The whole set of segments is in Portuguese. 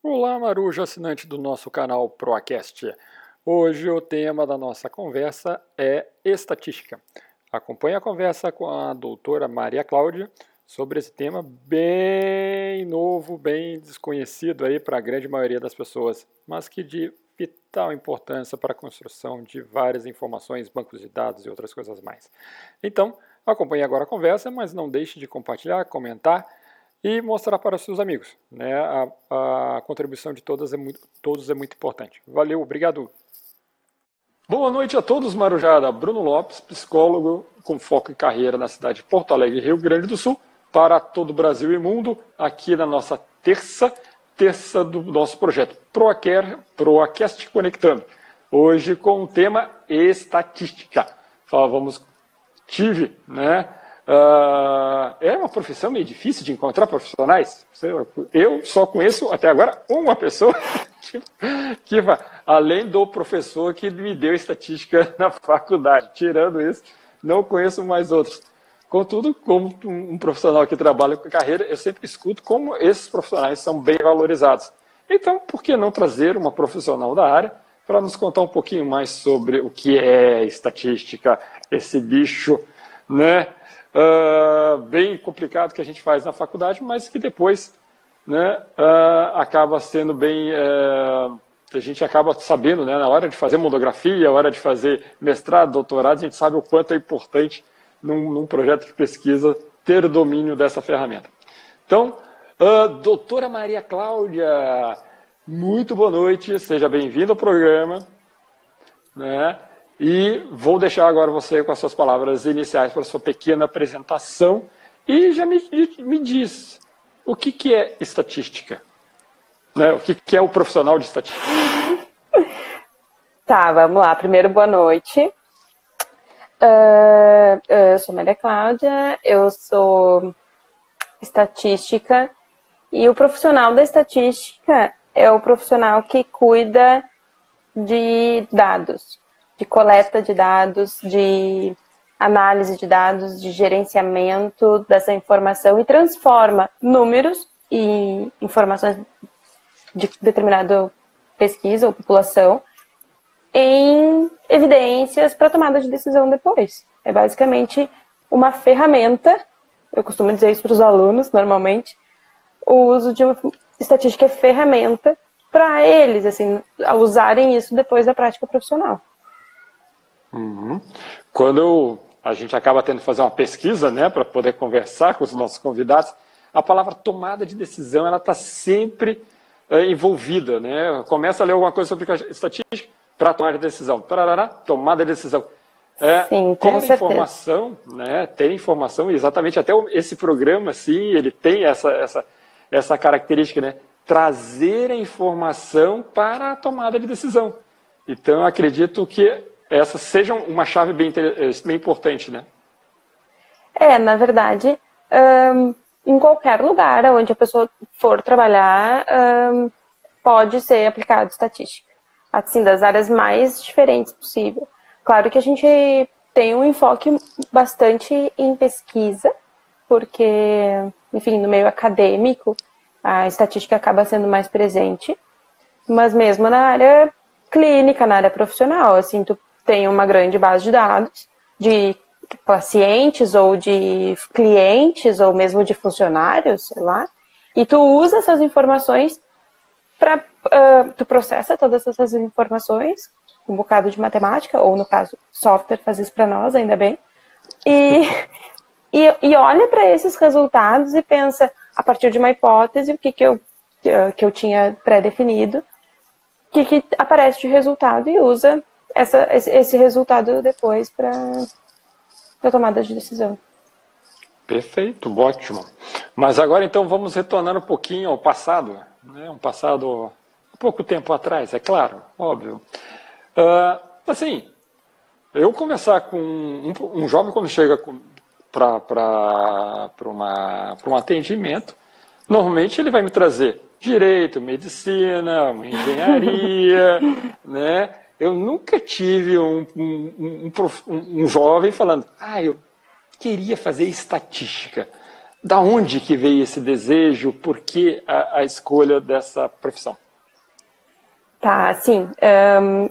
Olá, Maruja, assinante do nosso canal Proacast. Hoje o tema da nossa conversa é estatística. Acompanhe a conversa com a doutora Maria Cláudia sobre esse tema bem novo, bem desconhecido aí para a grande maioria das pessoas, mas que de vital importância para a construção de várias informações, bancos de dados e outras coisas mais. Então, acompanhe agora a conversa, mas não deixe de compartilhar, comentar e mostrar para seus amigos. Né? A, a contribuição de todos é, muito, todos é muito importante. Valeu, obrigado. Boa noite a todos, Marujada. Bruno Lopes, psicólogo com foco em carreira na cidade de Porto Alegre, Rio Grande do Sul, para todo o Brasil e mundo, aqui na nossa terça, terça do nosso projeto ProAcare, ProAcast Conectando. Hoje com o tema estatística. Falávamos, tive, né? Uh, é uma profissão meio difícil de encontrar profissionais. Eu só conheço até agora uma pessoa que, que, além do professor que me deu estatística na faculdade. Tirando isso, não conheço mais outros. Contudo, como um profissional que trabalha com carreira, eu sempre escuto como esses profissionais são bem valorizados. Então, por que não trazer uma profissional da área para nos contar um pouquinho mais sobre o que é estatística, esse bicho, né? Uh, bem complicado que a gente faz na faculdade, mas que depois né, uh, acaba sendo bem. Uh, a gente acaba sabendo, né, na hora de fazer monografia, na hora de fazer mestrado, doutorado, a gente sabe o quanto é importante num, num projeto de pesquisa ter domínio dessa ferramenta. Então, doutora Maria Cláudia, muito boa noite, seja bem-vinda ao programa. Né? E vou deixar agora você com as suas palavras iniciais para a sua pequena apresentação. E já me, me diz o que, que é estatística? Né? O que, que é o profissional de estatística? Tá, vamos lá. Primeiro, boa noite. Uh, eu sou Maria Cláudia, eu sou estatística e o profissional da estatística é o profissional que cuida de dados de coleta de dados, de análise de dados, de gerenciamento dessa informação e transforma números e informações de determinada pesquisa ou população em evidências para tomada de decisão depois. É basicamente uma ferramenta, eu costumo dizer isso para os alunos normalmente, o uso de uma estatística é ferramenta para eles, assim, usarem isso depois da prática profissional. Uhum. Quando eu, a gente acaba tendo que fazer uma pesquisa, né, para poder conversar com os nossos convidados, a palavra tomada de decisão ela está sempre é, envolvida, né? Começa a ler alguma coisa sobre estatística para tomar de decisão, Tarará, tomada de decisão. É, Sim, ter informação, né? Ter informação, exatamente até esse programa, sim, ele tem essa essa essa característica, né? Trazer a informação para a tomada de decisão. Então, acredito que essa seja uma chave bem, eh, bem importante, né? É, na verdade, um, em qualquer lugar onde a pessoa for trabalhar, um, pode ser aplicado estatística. Assim, das áreas mais diferentes possível. Claro que a gente tem um enfoque bastante em pesquisa, porque, enfim, no meio acadêmico, a estatística acaba sendo mais presente, mas mesmo na área clínica, na área profissional, assim, tu tem uma grande base de dados de pacientes ou de clientes ou mesmo de funcionários, sei lá, e tu usa essas informações para uh, tu processa todas essas informações, um bocado de matemática ou no caso software faz isso para nós, ainda bem, e e, e olha para esses resultados e pensa a partir de uma hipótese o que que eu que eu tinha pré-definido, o que, que aparece de resultado e usa essa, esse, resultado depois para a tomada de decisão. Perfeito, ótimo. Mas agora então vamos retornar um pouquinho ao passado, né? um passado pouco tempo atrás, é claro, óbvio. Uh, assim, eu começar com um, um jovem quando chega para um atendimento, normalmente ele vai me trazer direito, medicina, engenharia, né? Eu nunca tive um, um, um, um, jovem falando, ah, eu queria fazer estatística. da onde que veio esse desejo? Por que a, a escolha dessa profissão? Tá, sim. Um,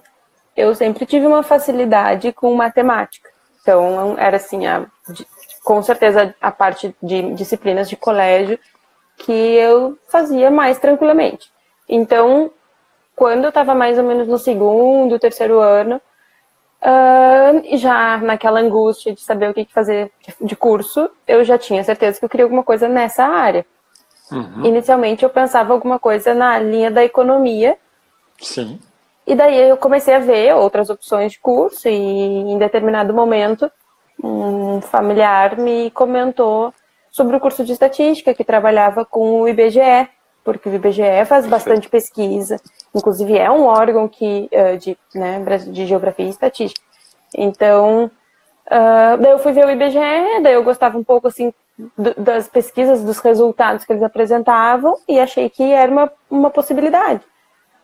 eu sempre tive uma facilidade com matemática. Então, era assim, a, com certeza a parte de disciplinas de colégio que eu fazia mais tranquilamente. Então, quando eu estava mais ou menos no segundo, terceiro ano, uh, já naquela angústia de saber o que fazer de curso, eu já tinha certeza que eu queria alguma coisa nessa área. Uhum. Inicialmente eu pensava alguma coisa na linha da economia. Sim. E daí eu comecei a ver outras opções de curso e em determinado momento um familiar me comentou sobre o curso de estatística que trabalhava com o IBGE, porque o IBGE faz bastante pesquisa, inclusive é um órgão que uh, de, né, de geografia e estatística. Então, uh, daí eu fui ver o IBGE, daí eu gostava um pouco assim das pesquisas, dos resultados que eles apresentavam e achei que era uma, uma possibilidade.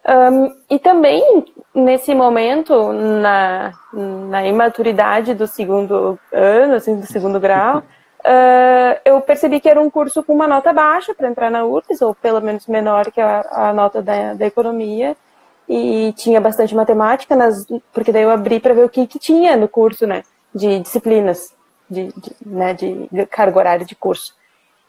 Um, e também, nesse momento, na, na imaturidade do segundo ano, assim, do segundo grau, uh, eu percebi que era um curso com uma nota baixa para entrar na URGS, ou pelo menos menor que a, a nota da, da economia, e tinha bastante matemática, nas, porque daí eu abri para ver o que, que tinha no curso, né, de disciplinas, de, de, né, de carga horária de curso.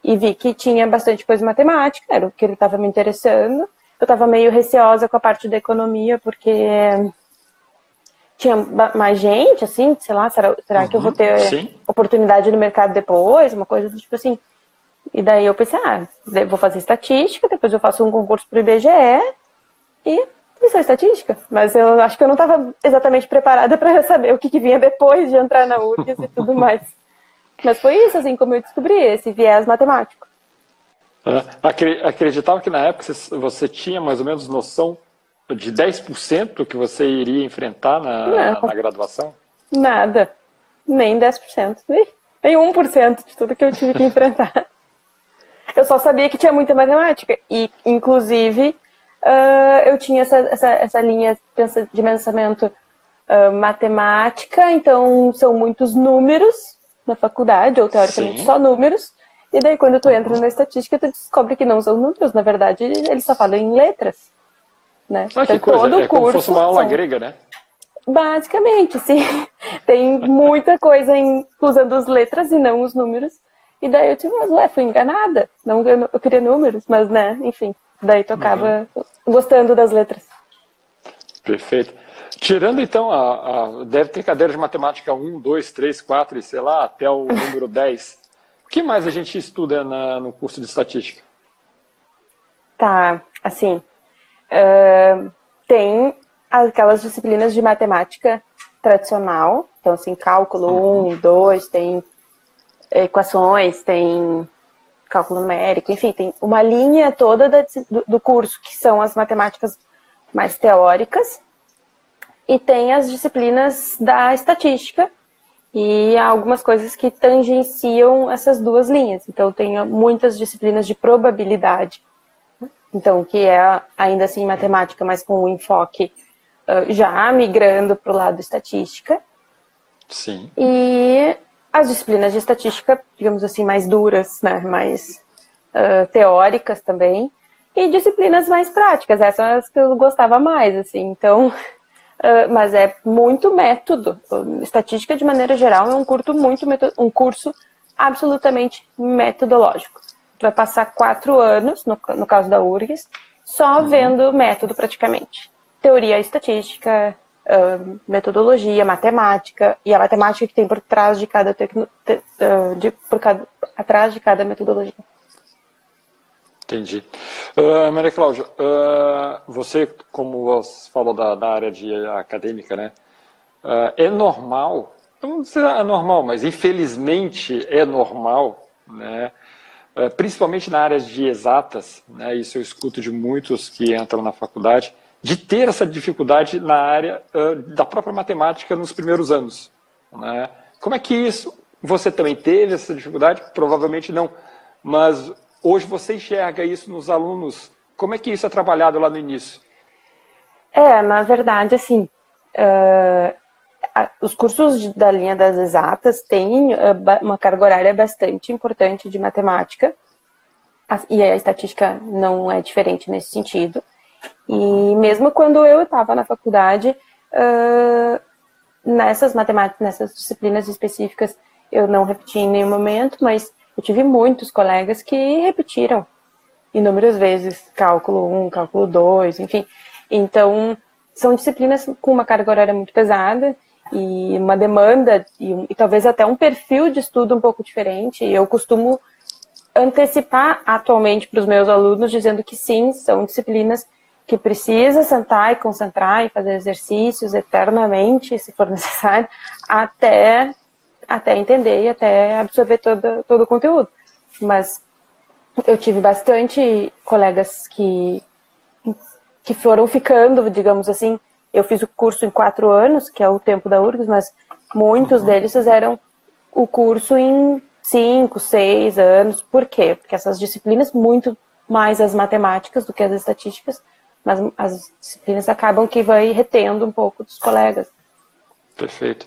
E vi que tinha bastante coisa matemática, era o que ele estava me interessando, eu estava meio receosa com a parte da economia, porque tinha mais gente, assim, sei lá, será, será uhum, que eu vou uhum, ter sim. oportunidade no mercado depois, uma coisa tipo assim. E daí eu pensei, ah, vou fazer estatística, depois eu faço um concurso para o IBGE e fiz a estatística. Mas eu acho que eu não estava exatamente preparada para saber o que, que, vinha depois de entrar na URGS e tudo mais. Mas foi isso, assim, como eu descobri esse viés matemático. Acreditava que na época você tinha mais ou menos noção de 10% que você iria enfrentar na, na, graduação? Nada. Nem 10%. Nem 1% de tudo que eu tive que enfrentar. eu só sabia que tinha muita matemática. E, inclusive, uh, eu tinha essa, essa, essa linha de pensamento uh, matemática, então são muitos números na faculdade, ou teoricamente Sim. só números. E daí, quando tu entra na estatística, tu descobre que não são números, na verdade, eles só falam em letras. Né? Ah, então. Todo é como curso, se fosse uma aula são... grega, né? Basicamente, sim. Tem muita coisa em, usando as letras e não os números. E daí eu tive, mas ué, fui enganada. Não, eu, queria números, mas né, enfim. Daí tu acaba uhum. gostando das letras. Perfeito. Tirando então, a, a, deve ter cadeira de matemática 1, 2, 3, 4 e sei lá, até o número 10 que mais a gente estuda na, no curso de estatística? Tá, assim, uh, tem aquelas disciplinas de matemática tradicional, então assim, cálculo 1, uhum. 2, tem equações, tem cálculo numérico, enfim, tem uma linha toda da, do, do curso que são as matemáticas mais teóricas, e tem as disciplinas da estatística, e algumas coisas que tangenciam essas duas linhas. Então, tem muitas disciplinas de probabilidade, então, que é ainda assim matemática, mas com o um enfoque uh, já migrando para o lado estatística. Sim. E as disciplinas de estatística, digamos assim, mais duras, né, mais uh, teóricas também, e disciplinas mais práticas, essas são as que eu gostava mais, assim. Então, Uh, mas é muito método. Estatística, de maneira geral, é um, curto muito um curso absolutamente metodológico. Vai passar quatro anos, no, no caso da URGS, só uhum. vendo método praticamente. Teoria estatística, uh, metodologia, matemática, e a matemática que tem por trás de cada, tecno, te, uh, de, por cada atrás de cada metodologia. Entendi. Uh, Maria Cláudia, você, como você falou da, da área de acadêmica, né? É normal, não dizer é normal, mas infelizmente é normal, né? Principalmente na área de exatas, né? isso eu escuto de muitos que entram na faculdade, de ter essa dificuldade na área da própria matemática nos primeiros anos. Né? Como é que isso, você também teve essa dificuldade? Provavelmente não, mas Hoje você enxerga isso nos alunos. Como é que isso é trabalhado lá no início? É, na verdade, assim, uh, os cursos da linha das exatas têm eh, uma carga horária bastante importante de matemática, e a estatística não é diferente nesse sentido. E mesmo quando eu estava na faculdade, nessas matemáticas, nessas disciplinas específicas, eu não repeti em nenhum momento, mas eu tive muitos colegas que repetiram inúmeras vezes cálculo 1, cálculo 2, enfim. Então, são disciplinas com uma carga horária muito pesada e uma demanda e, e talvez até um perfil de estudo um pouco diferente. Eu costumo antecipar atualmente para os meus alunos dizendo que sim, são disciplinas que precisa sentar e concentrar e fazer exercícios eternamente, se for necessário, até, até entender e até absorver todo, todo o conteúdo. Mas eu tive bastante colegas que, que foram ficando, digamos assim. Eu fiz o curso em quatro anos, que é o tempo da URGS, mas muitos uhum. deles fizeram o curso em cinco, seis anos. Por quê? Porque essas disciplinas, muito mais as matemáticas do que as estatísticas, mas as disciplinas acabam que vai retendo um pouco dos colegas. Perfeito.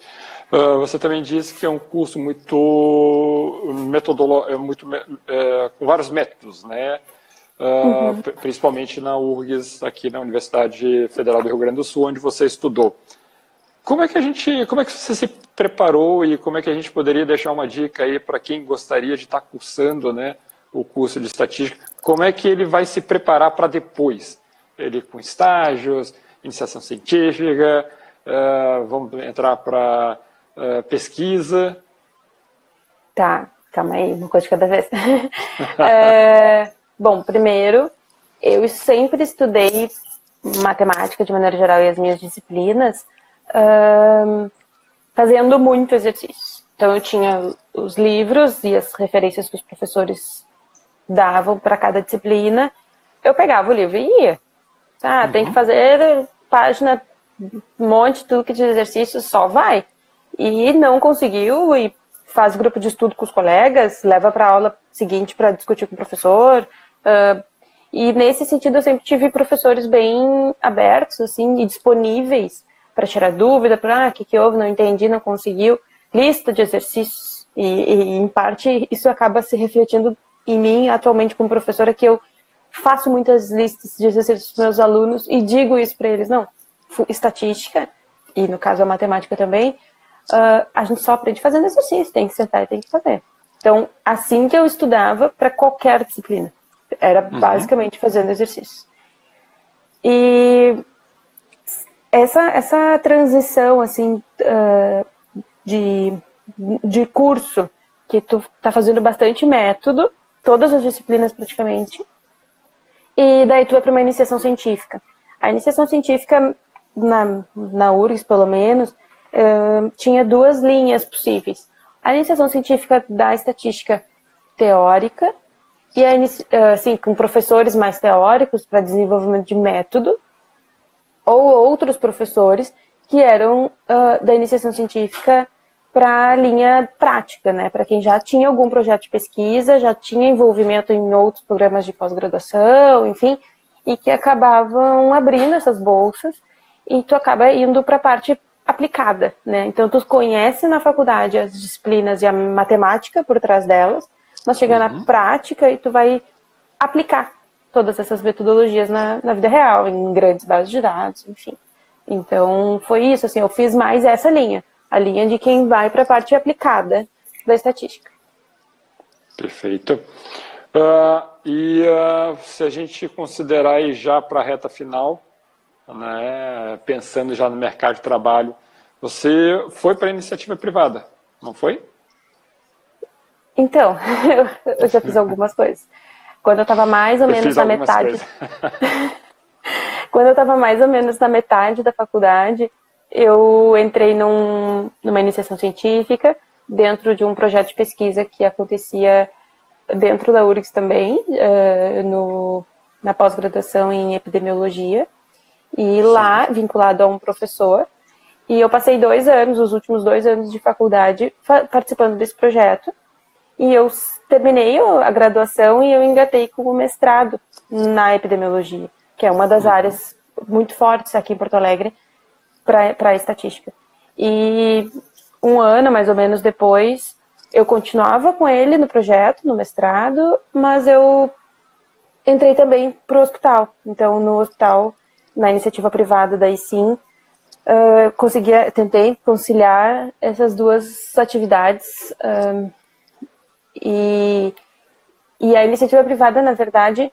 Uh, você também disse que é um curso muito metodológico, é muito é, com vários métodos, né? Uh, uhum. Principalmente na URGS, aqui na Universidade Federal do Rio Grande do Sul, onde você estudou. Como é que a gente, como é que você se preparou e como é que a gente poderia deixar uma dica aí para quem gostaria de estar cursando, né, o curso de estatística? Como é que ele vai se preparar para depois? ele com estágios, iniciação científica, uh, vamos entrar para uh, eh, pesquisa. Tá, calma aí, uma coisa de cada vez. é, bom, primeiro, eu sempre estudei matemática de maneira geral e as minhas disciplinas uh, fazendo muito exercício. Então eu tinha os livros e as referências que os professores davam para cada disciplina. Eu pegava o livro e ia. Ah, uhum. tem que fazer página, um monte, tudo que de exercício, só vai. E não conseguiu e faz grupo de estudo com os colegas, leva para a aula seguinte para discutir com o professor. Uh, e nesse sentido eu sempre tive professores bem abertos, assim, e disponíveis para tirar dúvida, para ah, o que, que houve, não entendi, não conseguiu, lista de exercícios. E, e, em parte isso acaba se refletindo em mim atualmente como professora que eu faço muitas listas de exercícios para meus alunos e digo isso para eles, não, estatística, e no caso a matemática também, uh, a gente só aprende fazendo exercício, tem que sentar e tem que fazer. Então, assim que eu estudava para qualquer disciplina, era uhum. basicamente fazendo exercício. E essa, essa transição, assim, uh, de, de curso, que tu tá fazendo bastante método, todas as disciplinas praticamente, e daí tu vai para uma iniciação científica. A iniciação científica, na, na URGS pelo menos, uh, tinha duas linhas possíveis. A iniciação científica da estatística teórica, e a, assim, com professores mais teóricos para desenvolvimento de método, ou outros professores que eram uh, da iniciação científica para a linha prática, né? Para quem já tinha algum projeto de pesquisa, já tinha envolvimento em outros programas de pós-graduação, enfim, e que acabavam abrindo essas bolsas e tu acaba indo para a parte aplicada, né? Então tu conhece na faculdade as disciplinas e a matemática por trás delas, mas chega uhum. na prática e tu vai aplicar todas essas metodologias na, na vida real, em grandes bases de dados, enfim. Então foi isso, assim, eu fiz mais essa linha a linha de quem vai para a parte aplicada da estatística. Perfeito. Uh, e uh, se a gente considerar aí já para a reta final, né, pensando já no mercado de trabalho, você foi para a iniciativa privada, não foi? Então, eu já fiz algumas coisas. Quando eu estava mais ou eu menos na metade. Quando eu estava mais ou menos na metade da faculdade, eu entrei num, numa iniciação científica dentro de um projeto de pesquisa que acontecia dentro da URGS também, uh, no, na pós-graduação em epidemiologia, e lá, vinculado a um professor, e eu passei dois anos, os últimos dois anos de faculdade, participando desse projeto, e eu terminei a graduação e eu engatei com o mestrado na epidemiologia, que é uma das uhum. áreas muito fortes aqui em Porto Alegre, para a estatística. E um ano mais ou menos depois, eu continuava com ele no projeto, no mestrado, mas eu entrei também para o hospital. Então, no hospital, na iniciativa privada, daí sim, uh, consegui, tentei conciliar essas duas atividades. Uh, e, e a iniciativa privada, na verdade,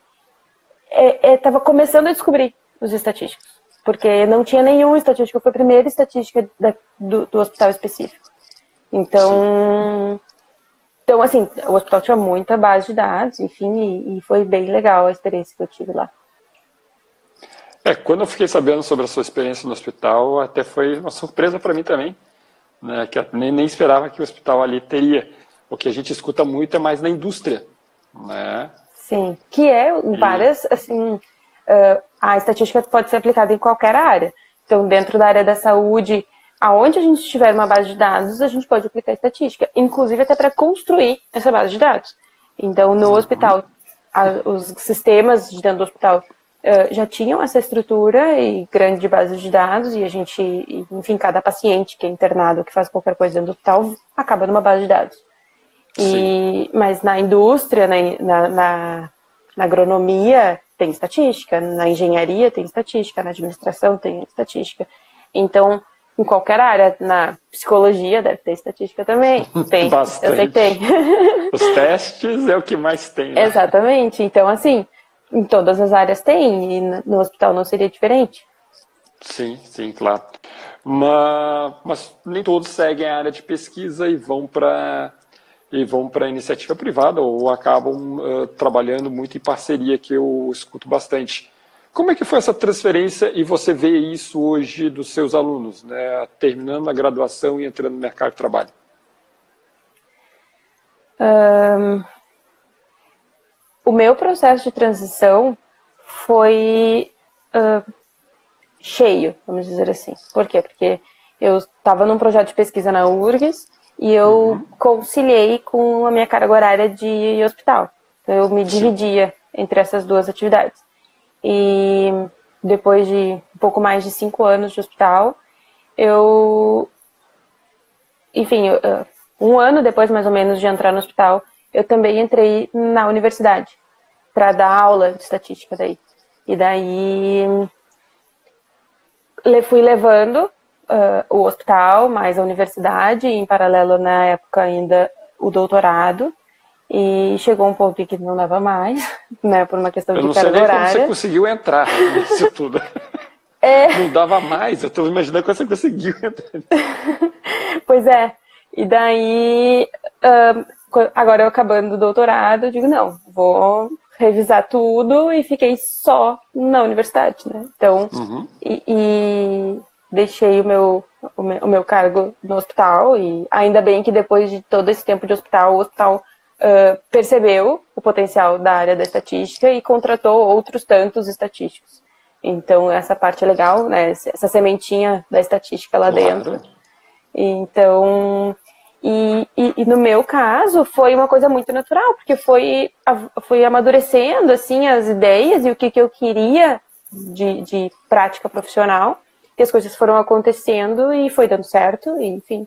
estava é, é, começando a descobrir os estatísticos, porque não tinha nenhum estatístico, foi a primeira estatística da, do, do hospital específico. Então, então, assim, o hospital tinha muita base de dados, enfim, e, e, foi bem legal a experiência que eu tive lá. É, quando eu fiquei sabendo sobre a sua experiência no hospital, até foi uma surpresa para mim também, né, que nem, nem esperava que o hospital ali teria. O que a gente escuta muito é mais na indústria, né? Sim, que é várias, assim, uh, a estatística pode ser aplicada em qualquer área. Então, dentro da área da saúde, aonde a gente tiver uma base de dados, a gente pode aplicar estatística, inclusive até para construir essa base de dados. Então, no uhum. hospital, a, os sistemas de dentro do hospital uh, já tinham essa estrutura e grande base de dados, e a gente, enfim, cada paciente que é internado, que faz qualquer coisa dentro do hospital, acaba numa base de dados. E, mas na indústria, na, na, na, na agronomia, tem estatística, na engenharia tem estatística, na administração tem estatística. Então, em qualquer área, na psicologia deve ter estatística também. Tem, Bastante. eu sei que tem. Os testes é o que mais tem. Né? Exatamente. Então, assim, em todas as áreas tem, e no hospital não seria diferente. Sim, sim, claro. Mas, mas nem todos seguem a área de pesquisa e vão para e vão para a iniciativa privada ou acabam uh, trabalhando muito em parceria, que eu escuto bastante. Como é que foi essa transferência e você vê isso hoje dos seus alunos, né, terminando a graduação e entrando no mercado de trabalho? Um, o meu processo de transição foi uh, cheio, vamos dizer assim. Por quê? Porque eu estava num projeto de pesquisa na URGS e eu uhum. conciliei com a minha carga horária de hospital. Então, eu me dividia entre essas duas atividades. E depois de um pouco mais de cinco anos de hospital, eu. Enfim, um ano depois, mais ou menos, de entrar no hospital, eu também entrei na universidade para dar aula de estatística daí. E daí fui levando uh, o hospital, mais a universidade, e em paralelo, na época, ainda o doutorado. E chegou um ponto em que não dava mais, né, por uma questão eu de carga horária. Eu não sei como você conseguiu entrar nisso tudo. É... Não dava mais, eu estou imaginando como você conseguiu entrar. pois é, e daí, uh, agora eu acabando o doutorado, eu digo, não, vou revisar tudo e fiquei só na universidade, né? Então, uhum. e, e, deixei o meu, o meu, o meu cargo no hospital e ainda bem que depois de todo esse tempo de hospital, o hospital uh, percebeu o potencial da área da estatística e contratou outros tantos estatísticos. Então essa parte é legal, né? Essa sementinha da estatística lá claro. dentro. Então e, e, e, no meu caso foi uma coisa muito natural, porque foi, foi amadurecendo assim as ideias e o que, que eu queria de, de prática profissional que as coisas foram acontecendo e foi dando certo, enfim.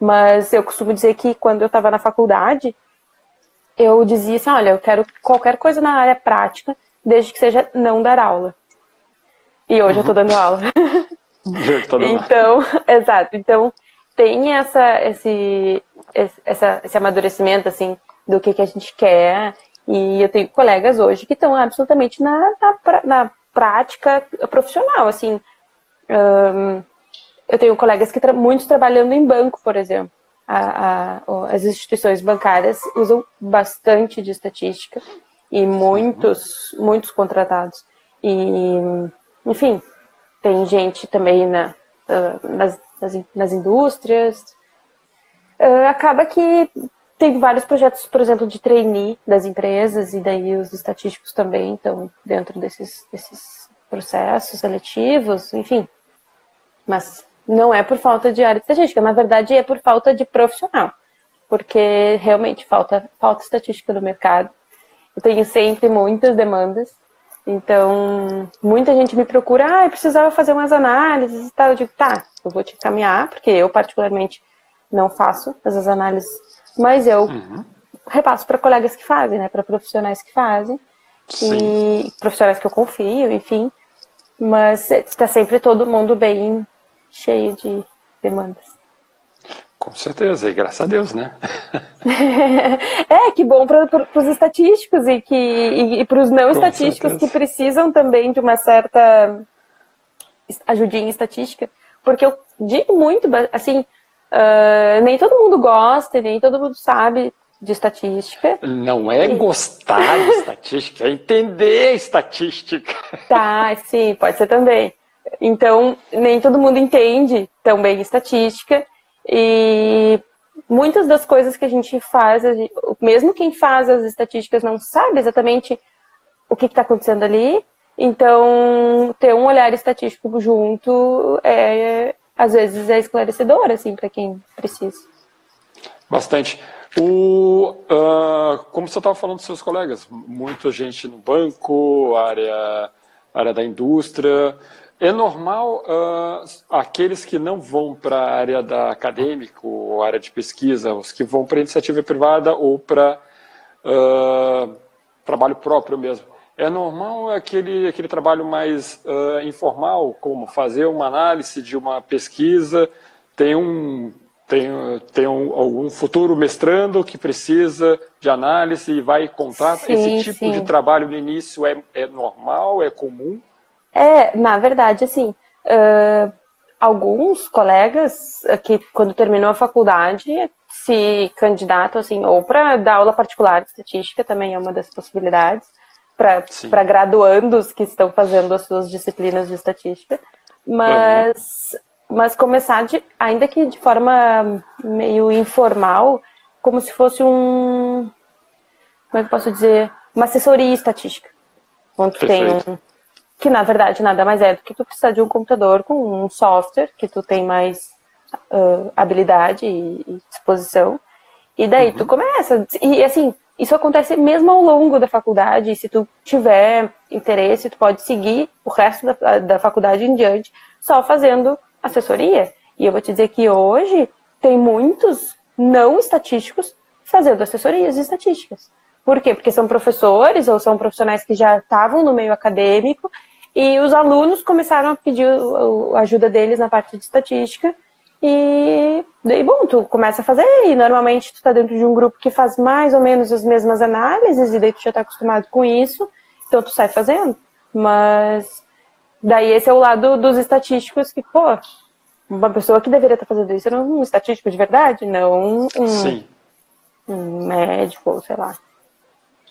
Mas eu costumo dizer que quando eu estava na faculdade, eu dizia assim, olha, eu quero qualquer coisa na área prática, desde que seja não dar aula. E hoje uhum. eu estou dando aula. então, exato. Então, tem essa, esse, essa, esse amadurecimento, assim, do que, que a gente quer. E eu tenho colegas hoje que estão absolutamente na, na, na prática profissional, assim, um, eu tenho colegas que tra muitos trabalhando em banco, por exemplo. A, a, as instituições bancárias usam bastante de estatística e muitos, muitos contratados. E, enfim, tem gente também na, nas, nas, nas indústrias. Uh, acaba que tem vários projetos, por exemplo, de trainee das empresas, e daí os estatísticos também estão dentro desses, desses processos seletivos, enfim. Mas não é por falta de área estatística, na verdade é por falta de profissional, porque realmente falta, falta estatística no mercado. Eu tenho sempre muitas demandas, então muita gente me procura, ah, eu precisava fazer umas análises e tal. Eu digo, tá, eu vou te encaminhar, porque eu particularmente não faço essas análises, mas eu uhum. repasso para colegas que fazem, né, para profissionais que fazem, Sim. e profissionais que eu confio, enfim, mas está sempre todo mundo bem cheio de demandas. Com certeza, e graças a Deus, né? é, que bom para os estatísticos e, que, e, e para os não Com estatísticos certeza. que precisam também de uma certa ajudinha estatística. Porque eu digo muito, assim, uh, nem todo mundo gosta, nem todo mundo sabe de estatística. Não é gostar de estatística, é entender estatística. Tá, sim, pode ser também. Então, nem todo mundo entende tão bem estatística. E muitas das coisas que a gente faz, mesmo quem faz as estatísticas não sabe exatamente o que está acontecendo ali. Então, ter um olhar estatístico junto é, às vezes, é esclarecedor, assim, para quem precisa. Bastante. O, uh, como você estava falando dos seus colegas, muita gente no banco, área, área da indústria. É normal uh, aqueles que não vão para a área da acadêmica ou área de pesquisa, os que vão para iniciativa privada ou para uh, trabalho próprio mesmo. É normal aquele, aquele trabalho mais uh, informal, como fazer uma análise de uma pesquisa, tem um tem, tem um, algum futuro mestrando que precisa de análise e vai contratar. Esse tipo sim. de trabalho no início é, é normal, é comum? É, na verdade, assim, uh, alguns colegas que, quando terminou a faculdade, se candidatam, assim, ou para dar aula particular de estatística, também é uma das possibilidades, para graduandos que estão fazendo as suas disciplinas de estatística, mas, uhum. mas começar, de, ainda que de forma meio informal, como se fosse um. Como é que eu posso dizer? Uma assessoria estatística. Onde tem um, que na verdade nada mais é do que tu precisar de um computador com um software que tu tem mais uh, habilidade e, e, disposição. E daí uhum. tu começa. E assim, isso acontece mesmo ao longo da faculdade. E se tu tiver interesse, tu pode seguir o resto da, da faculdade em diante só fazendo assessoria. E eu vou te dizer que hoje tem muitos não estatísticos fazendo assessorias estatísticas. Por quê? Porque são professores ou são profissionais que já estavam no meio acadêmico e os alunos começaram a pedir a ajuda deles na parte de estatística. E daí, bom, tu começa a fazer, e normalmente tu está dentro de um grupo que faz mais ou menos as mesmas análises, e daí tu já está acostumado com isso, então tu sai fazendo. Mas daí esse é o lado dos estatísticos que, pô, uma pessoa que deveria estar tá fazendo isso era um estatístico de verdade, não um, um médico, sei lá.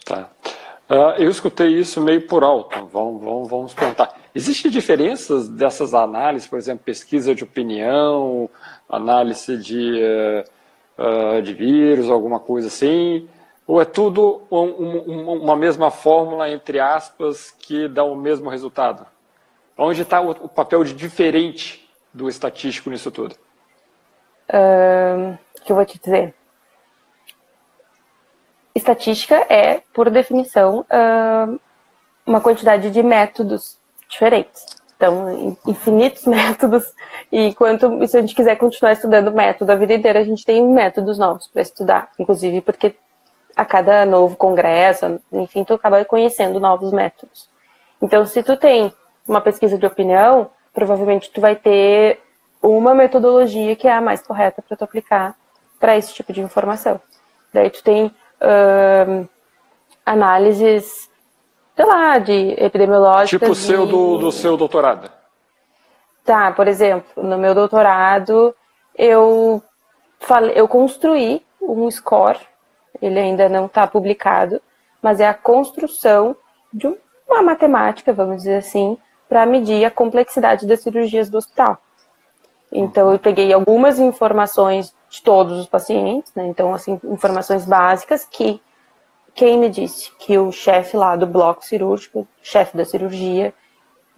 Tá. Uh, eu escutei isso meio por alto. Vamos, vamos, vamos perguntar. Existem diferenças dessas análises, por exemplo, pesquisa de opinião, análise de, uh, de vírus, alguma coisa assim? Ou é tudo um, um, uma mesma fórmula, entre aspas, que dá o mesmo resultado? Onde está o, o, papel de diferente do estatístico nisso tudo? O uh, que eu vou te dizer? Estatística é, por definição, uma quantidade de métodos diferentes. Então, infinitos métodos. E quanto, se a gente quiser continuar estudando método a vida inteira, a gente tem métodos novos para estudar. Inclusive porque a cada novo congresso, enfim, tu acaba conhecendo novos métodos. Então, se tu tem uma pesquisa de opinião, provavelmente tu vai ter uma metodologia que é a mais correta para tu aplicar para esse tipo de informação. Daí tu tem uh, análises, sei lá, de epidemiológicas. Tipo o seu de... do, do seu doutorado. Tá, por exemplo, no meu doutorado eu, falei, eu construí um score, ele ainda não está publicado, mas é a construção de uma matemática, vamos dizer assim, para medir a complexidade das cirurgias do hospital. Então, eu peguei algumas informações de todos os pacientes, né? Então, assim, informações básicas que quem me disse que o chefe lá do bloco cirúrgico, chefe da cirurgia,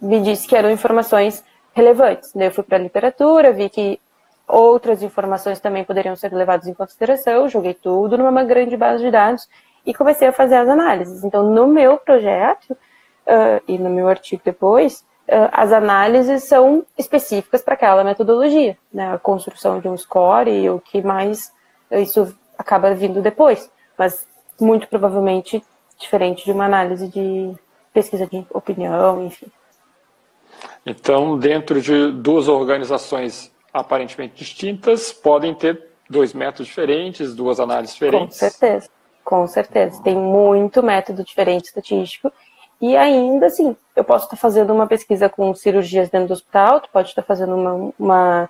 me disse que eram informações relevantes. Daí eu fui para a literatura, vi que outras informações também poderiam ser levadas em consideração, joguei tudo numa grande base de dados e comecei a fazer as análises. Então, no meu projeto uh, e no meu artigo depois, as análises são específicas para aquela metodologia, né? A construção de um score e o que mais isso acaba vindo depois, mas muito provavelmente diferente de uma análise de pesquisa de opinião, enfim. Então, dentro de duas organizações aparentemente distintas, podem ter dois métodos diferentes, duas análises diferentes. Com certeza, com certeza. Tem muito método diferente estatístico. E ainda assim, eu posso estar fazendo uma pesquisa com cirurgias dentro do hospital, tu pode estar fazendo uma, uma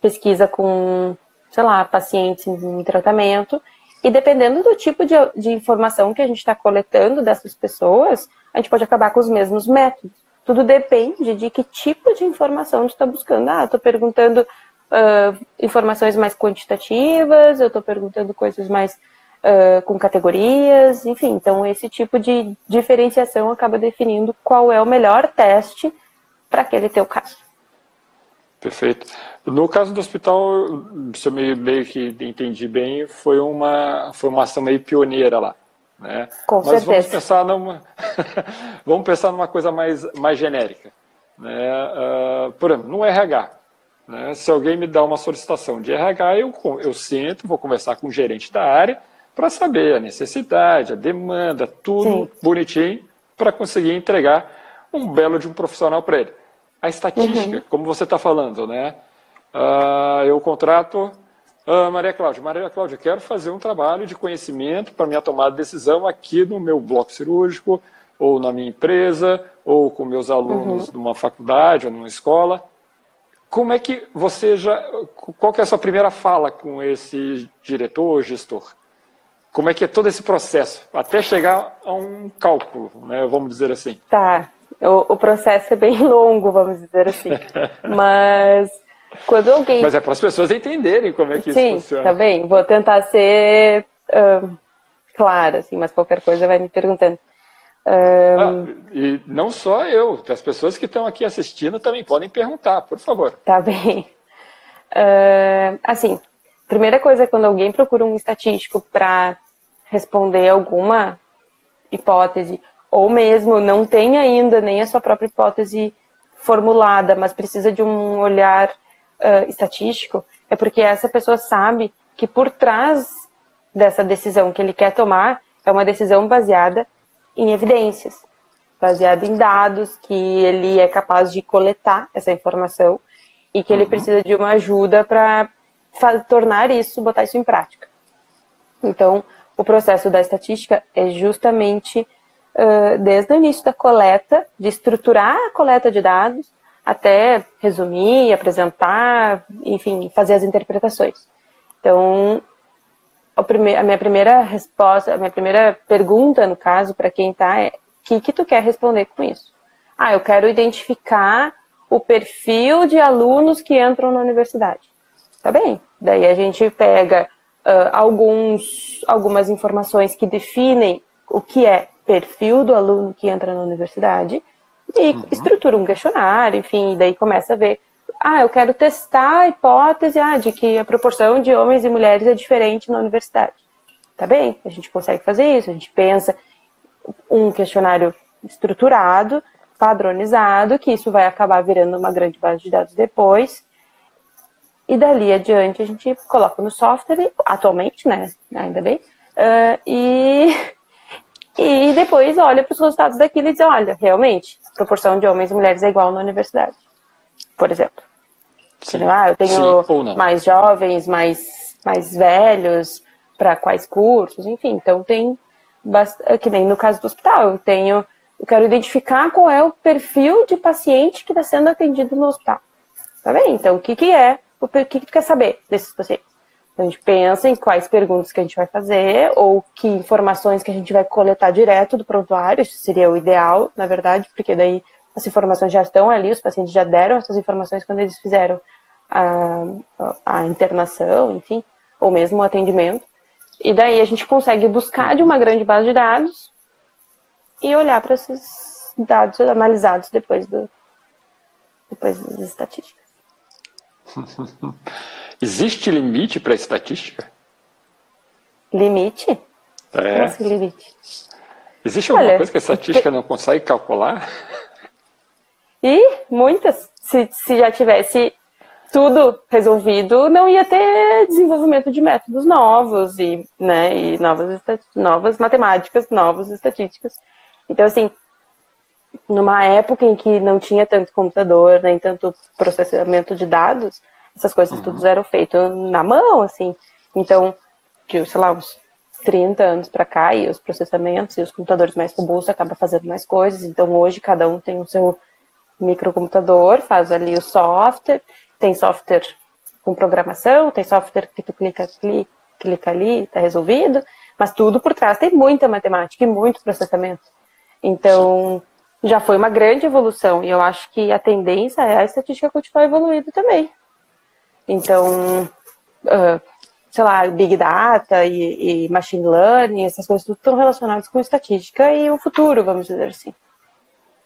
pesquisa com, sei lá, pacientes em tratamento, e dependendo do tipo de, de informação que a gente está coletando dessas pessoas, a gente pode acabar com os mesmos métodos. Tudo depende de que tipo de informação gente está buscando. Ah, estou perguntando uh, informações mais quantitativas, eu estou perguntando coisas mais uh, com categorias, enfim. Então, esse tipo de diferenciação acaba definindo qual é o melhor teste para aquele teu caso. Perfeito. No caso do hospital, se eu meio que entendi bem, foi uma, foi uma ação meio pioneira lá. Né? Com Mas certeza. vamos pensar numa, vamos pensar numa coisa mais, mais genérica. Né? Uh, por exemplo, no RH. Né? Se alguém me dá uma solicitação de RH, eu, eu sento, vou conversar com o gerente da área para saber a necessidade, a demanda, tudo Sim. bonitinho para conseguir entregar um belo de um profissional para ele. A estatística, uhum. como você está falando, né? Uh, eu contrato ah, Maria Cláudia, Maria Cláudia, quero fazer um trabalho de conhecimento para minha tomada de decisão aqui no meu bloco cirúrgico, ou na minha empresa, ou com meus alunos uhum. numa faculdade ou numa escola. Como é que você já. Qual que é a sua primeira fala com esse diretor, gestor? Como é que é todo esse processo, até chegar a um cálculo, né, vamos dizer assim? Tá, o, o processo é bem longo, vamos dizer assim. Mas quando alguém. Mas é para as pessoas entenderem como é que Sim, isso funciona. Tá bem, vou tentar ser uh, clara, assim, mas qualquer coisa vai me perguntando. Ah, e não só eu, as pessoas que estão aqui assistindo também podem perguntar, por favor. Tá bem. Uh, assim, primeira coisa, quando alguém procura um estatístico para responder alguma hipótese, ou mesmo não tem ainda nem a sua própria hipótese formulada, mas precisa de um olhar uh, estatístico, é porque essa pessoa sabe que por trás dessa decisão que ele quer tomar é uma decisão baseada em evidências, baseada em dados que ele é capaz de coletar essa informação e que ele uhum. precisa de uma ajuda para tornar isso, botar isso em prática. Então, o processo da estatística é justamente uh, desde o início da coleta, de estruturar a coleta de dados, até resumir, apresentar, enfim, fazer as interpretações. Então, a minha primeira resposta, a minha primeira pergunta, no caso, para quem está, é: o que, que tu quer responder com isso? Ah, eu quero identificar o perfil de alunos que entram na universidade. Tá bem. Daí a gente pega uh, alguns, algumas informações que definem o que é perfil do aluno que entra na universidade e uhum. estrutura um questionário, enfim, e daí começa a ver. Ah, eu quero testar a hipótese ah, de que a proporção de homens e mulheres é diferente na universidade. Tá bem? A gente consegue fazer isso, a gente pensa um questionário estruturado, padronizado, que isso vai acabar virando uma grande base de dados depois. E dali adiante a gente coloca no software, atualmente, né? Ainda bem. Uh, e, e depois olha para os resultados daquilo e diz, olha, realmente, proporção de homens e mulheres é igual na universidade, por exemplo. Sim. Ah, eu tenho Sim, mais jovens, mais, mais velhos, para quais cursos, enfim. Então tem que nem no caso do hospital, eu tenho, eu quero identificar qual é o perfil de paciente que está sendo atendido no hospital. Tá bem? Então, o que, que é, o que, que tu quer saber desses pacientes? Então, a gente pensa em quais perguntas que a gente vai fazer, ou que informações que a gente vai coletar direto do prontuário, isso seria o ideal, na verdade, porque daí as informações já estão ali, os pacientes já deram essas informações quando eles fizeram a, a internação, enfim, ou mesmo o atendimento. E daí a gente consegue buscar de uma grande base de dados e olhar para esses dados analisados depois, do, depois das estatísticas. Existe limite para a estatística? Limite? É. Como assim, limite? Existe alguma Olha, coisa que a estatística não consegue calcular? E muitas. Se, se já tivesse tudo resolvido, não ia ter desenvolvimento de métodos novos e, né, e novas, novas matemáticas, novas estatísticas. Então, assim, numa época em que não tinha tanto computador, nem tanto processamento de dados, essas coisas uhum. tudo eram feitas na mão, assim. Então, de, sei lá, uns 30 anos para cá, e os processamentos e os computadores mais robustos acabam fazendo mais coisas. Então, hoje, cada um tem o seu microcomputador, faz ali o software, tem software com programação, tem software que tu clica, clica, clica ali, está resolvido, mas tudo por trás tem muita matemática e muito processamento. Então, já foi uma grande evolução, e eu acho que a tendência é a estatística continuar evoluindo também. Então, uh, sei lá, Big Data e, e, Machine Learning, essas coisas tudo estão relacionadas com estatística e o futuro, vamos dizer assim.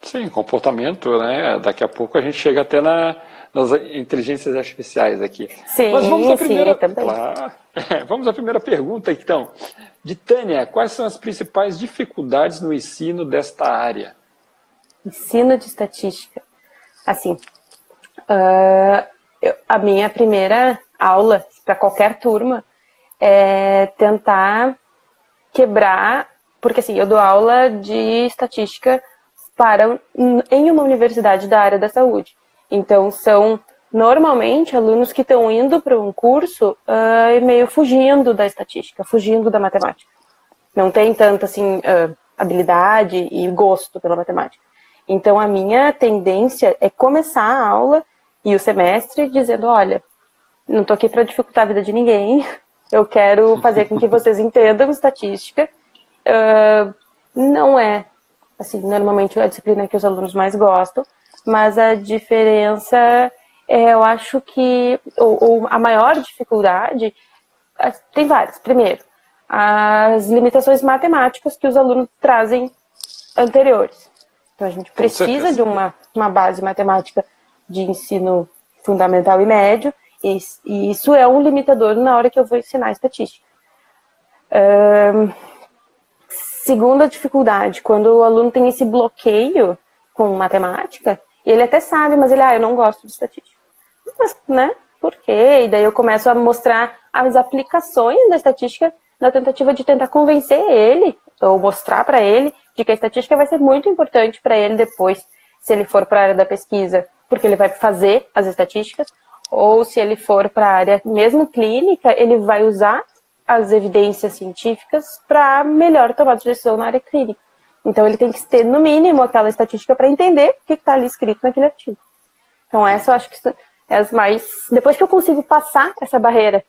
Sim, comportamento, né? Daqui a pouco a gente chega até na, nas inteligências artificiais aqui. Sim, Mas vamos à primeira, sim, também. Claro, vamos à primeira pergunta, então. De Tânia, quais são as principais dificuldades no ensino desta área? Ensino de estatística. Assim, uh, eu, a minha primeira aula para qualquer turma é tentar quebrar, porque assim, eu dou aula de estatística para em uma universidade da área da saúde. Então, são normalmente alunos que estão indo para um curso uh, meio fugindo da estatística, fugindo da matemática. Não tem tanta assim, uh, habilidade e gosto pela matemática. Então, a minha tendência é começar a aula e o semestre dizendo: olha, não estou aqui para dificultar a vida de ninguém, eu quero fazer com que vocês entendam estatística. Uh, não é assim, normalmente é a disciplina que os alunos mais gostam, mas a diferença, é, eu acho que ou, ou a maior dificuldade tem várias. Primeiro, as limitações matemáticas que os alunos trazem anteriores. Então a gente precisa de uma, uma base matemática de ensino fundamental e médio, e, e isso é um limitador na hora que eu vou ensinar estatística. Um, Segunda dificuldade, quando o aluno tem esse bloqueio com matemática, ele até sabe, mas ele, ah, eu não gosto de estatística. Mas, né? Por quê? E daí eu começo a mostrar as aplicações da estatística na tentativa de tentar convencer ele, ou mostrar para ele, de que a estatística vai ser muito importante para ele depois, se ele for para a área da pesquisa, porque ele vai fazer as estatísticas, ou se ele for para a área mesmo clínica, ele vai usar as evidências científicas para melhor tomar de decisão na área clínica. Então, ele tem que ter, no mínimo, aquela estatística para entender o que está ali escrito naquele artigo. Então, essa eu acho que é as mais. Depois que eu consigo passar essa barreira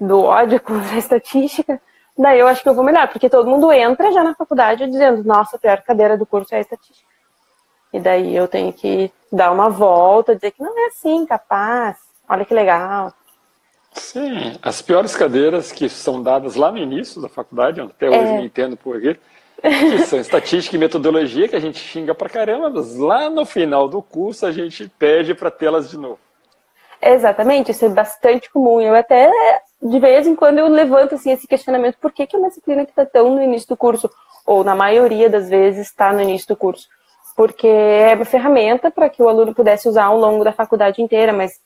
do ódio contra a estatística, daí eu acho que eu vou melhor, porque todo mundo entra já na faculdade dizendo: nossa, a pior cadeira do curso é a estatística. E daí eu tenho que dar uma volta, dizer que não é assim, capaz, olha que legal. Sim, as piores cadeiras que são dadas lá no início da faculdade, até hoje é. não entendo por quê, que são estatística e metodologia, que a gente xinga pra caramba, mas lá no final do curso a gente pede para tê-las de novo. Exatamente, isso é bastante comum. Eu até, de vez em quando, eu levanto assim, esse questionamento, por que, que é uma disciplina que está tão no início do curso? Ou, na maioria das vezes, está no início do curso. Porque é uma ferramenta para que o aluno pudesse usar ao longo da faculdade inteira, mas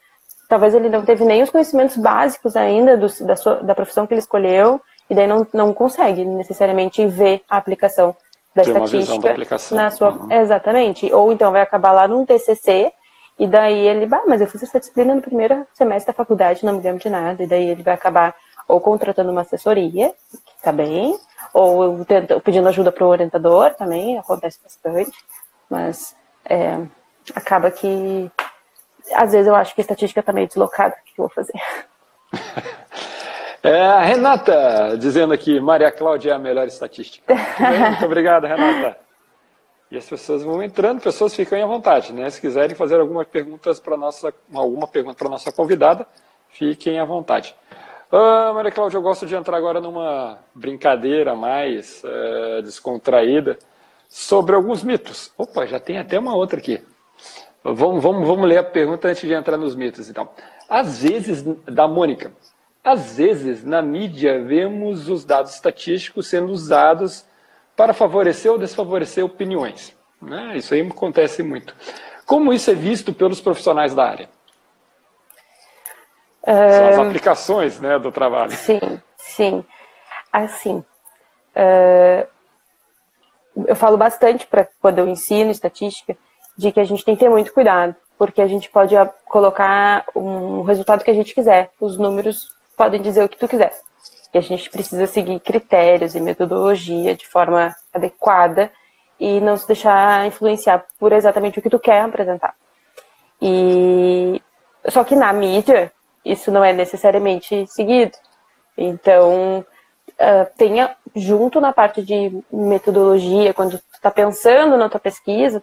talvez ele não teve nem os conhecimentos básicos ainda do, da, sua, da profissão que ele escolheu, e daí não, não consegue necessariamente ver a aplicação da Tem estatística da aplicação. na sua. Uhum. Exatamente. Ou então vai acabar lá num TCC, e daí ele, bah, mas eu fiz essa disciplina no primeiro semestre da faculdade, não me lembro de nada, e daí ele vai acabar ou contratando uma assessoria, que tá bem, ou tento, pedindo ajuda para o orientador, também acontece bastante, mas é, acaba que às vezes eu acho que a estatística está meio deslocada. O que eu vou fazer? É, a Renata dizendo aqui, Maria Cláudia é a melhor estatística. Muito obrigado, Renata. E as pessoas vão entrando, pessoas ficam à vontade, né? Se quiserem fazer algumas perguntas para nossa, alguma pergunta para nossa convidada, fiquem à vontade. Ah, Maria Cláudia, eu gosto de entrar agora numa brincadeira mais uh, descontraída sobre alguns mitos. Opa, já tem até uma outra aqui. Vamos, vamos, vamos ler a pergunta antes de entrar nos mitos, então. Às vezes, da Mônica, às vezes na mídia vemos os dados estatísticos sendo usados para favorecer ou desfavorecer opiniões. Né? Isso aí acontece muito. Como isso é visto pelos profissionais da área? São as aplicações né, do trabalho. Sim, sim. Assim, eu falo bastante para quando eu ensino estatística de que a gente tem que ter muito cuidado, porque a gente pode colocar um resultado que a gente quiser. Os números podem dizer o que tu quiser. E a gente precisa seguir critérios e metodologia de forma adequada e não se deixar influenciar por exatamente o que tu quer apresentar. E só que na mídia isso não é necessariamente seguido. Então, uh, tenha junto na parte de metodologia, quando tu está pensando na tua pesquisa,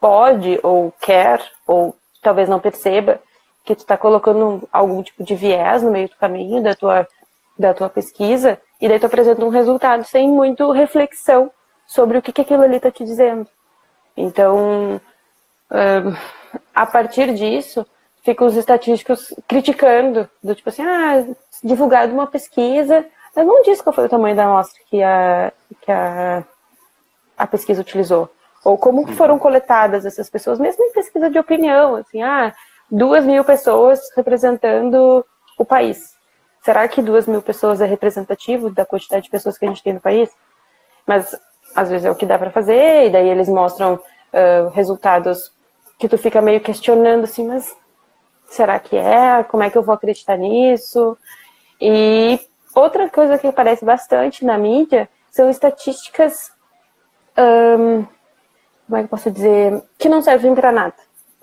pode ou quer, ou talvez não perceba, que tu está colocando algum tipo de viés no meio do caminho da tua, da tua pesquisa, e daí tu apresenta um resultado sem muito reflexão sobre o que, que aquilo ali está te dizendo. Então, a partir disso, ficam os estatísticos criticando, do tipo assim, ah, divulgado uma pesquisa, mas não diz qual foi o tamanho da amostra que a, que a, a pesquisa utilizou. Ou como foram coletadas essas pessoas, mesmo em pesquisa de opinião, assim, ah, duas mil pessoas representando o país. Será que duas mil pessoas é representativo da quantidade de pessoas que a gente tem no país? Mas às vezes é o que dá para fazer, e daí eles mostram uh, resultados que tu fica meio questionando assim, mas será que é? Como é que eu vou acreditar nisso? E outra coisa que aparece bastante na mídia são estatísticas, um, como é que eu posso dizer, que não servem para nada.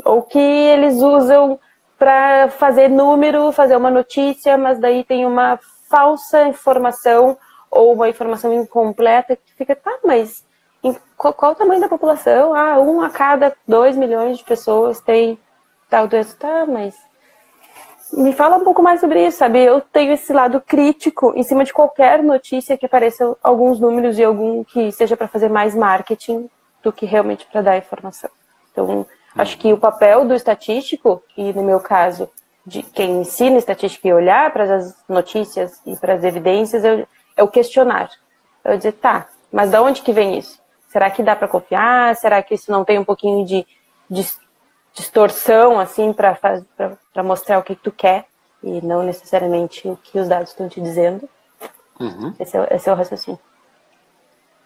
Ou que eles usam para fazer número, fazer uma notícia, mas daí tem uma falsa informação ou uma informação incompleta que fica, tá, mas qual, qual, o tamanho da população? Ah, um a cada dois milhões de pessoas tem tal doença. Tá, mas me fala um pouco mais sobre isso, sabe? Eu tenho esse lado crítico em cima de qualquer notícia que apareça alguns números e algum que seja para fazer mais marketing do que realmente para dar informação. Então, acho que o papel do estatístico, e no meu caso, de quem ensina estatística e olhar para as notícias e para as evidências, é, é o questionar. Eu dizer, tá, mas de onde que vem isso? Será que dá para confiar? Será que isso não tem um pouquinho de, de distorção, assim, para mostrar o que tu quer e não necessariamente o que os dados estão te dizendo. Uhum. Esse, é, esse é o raciocínio.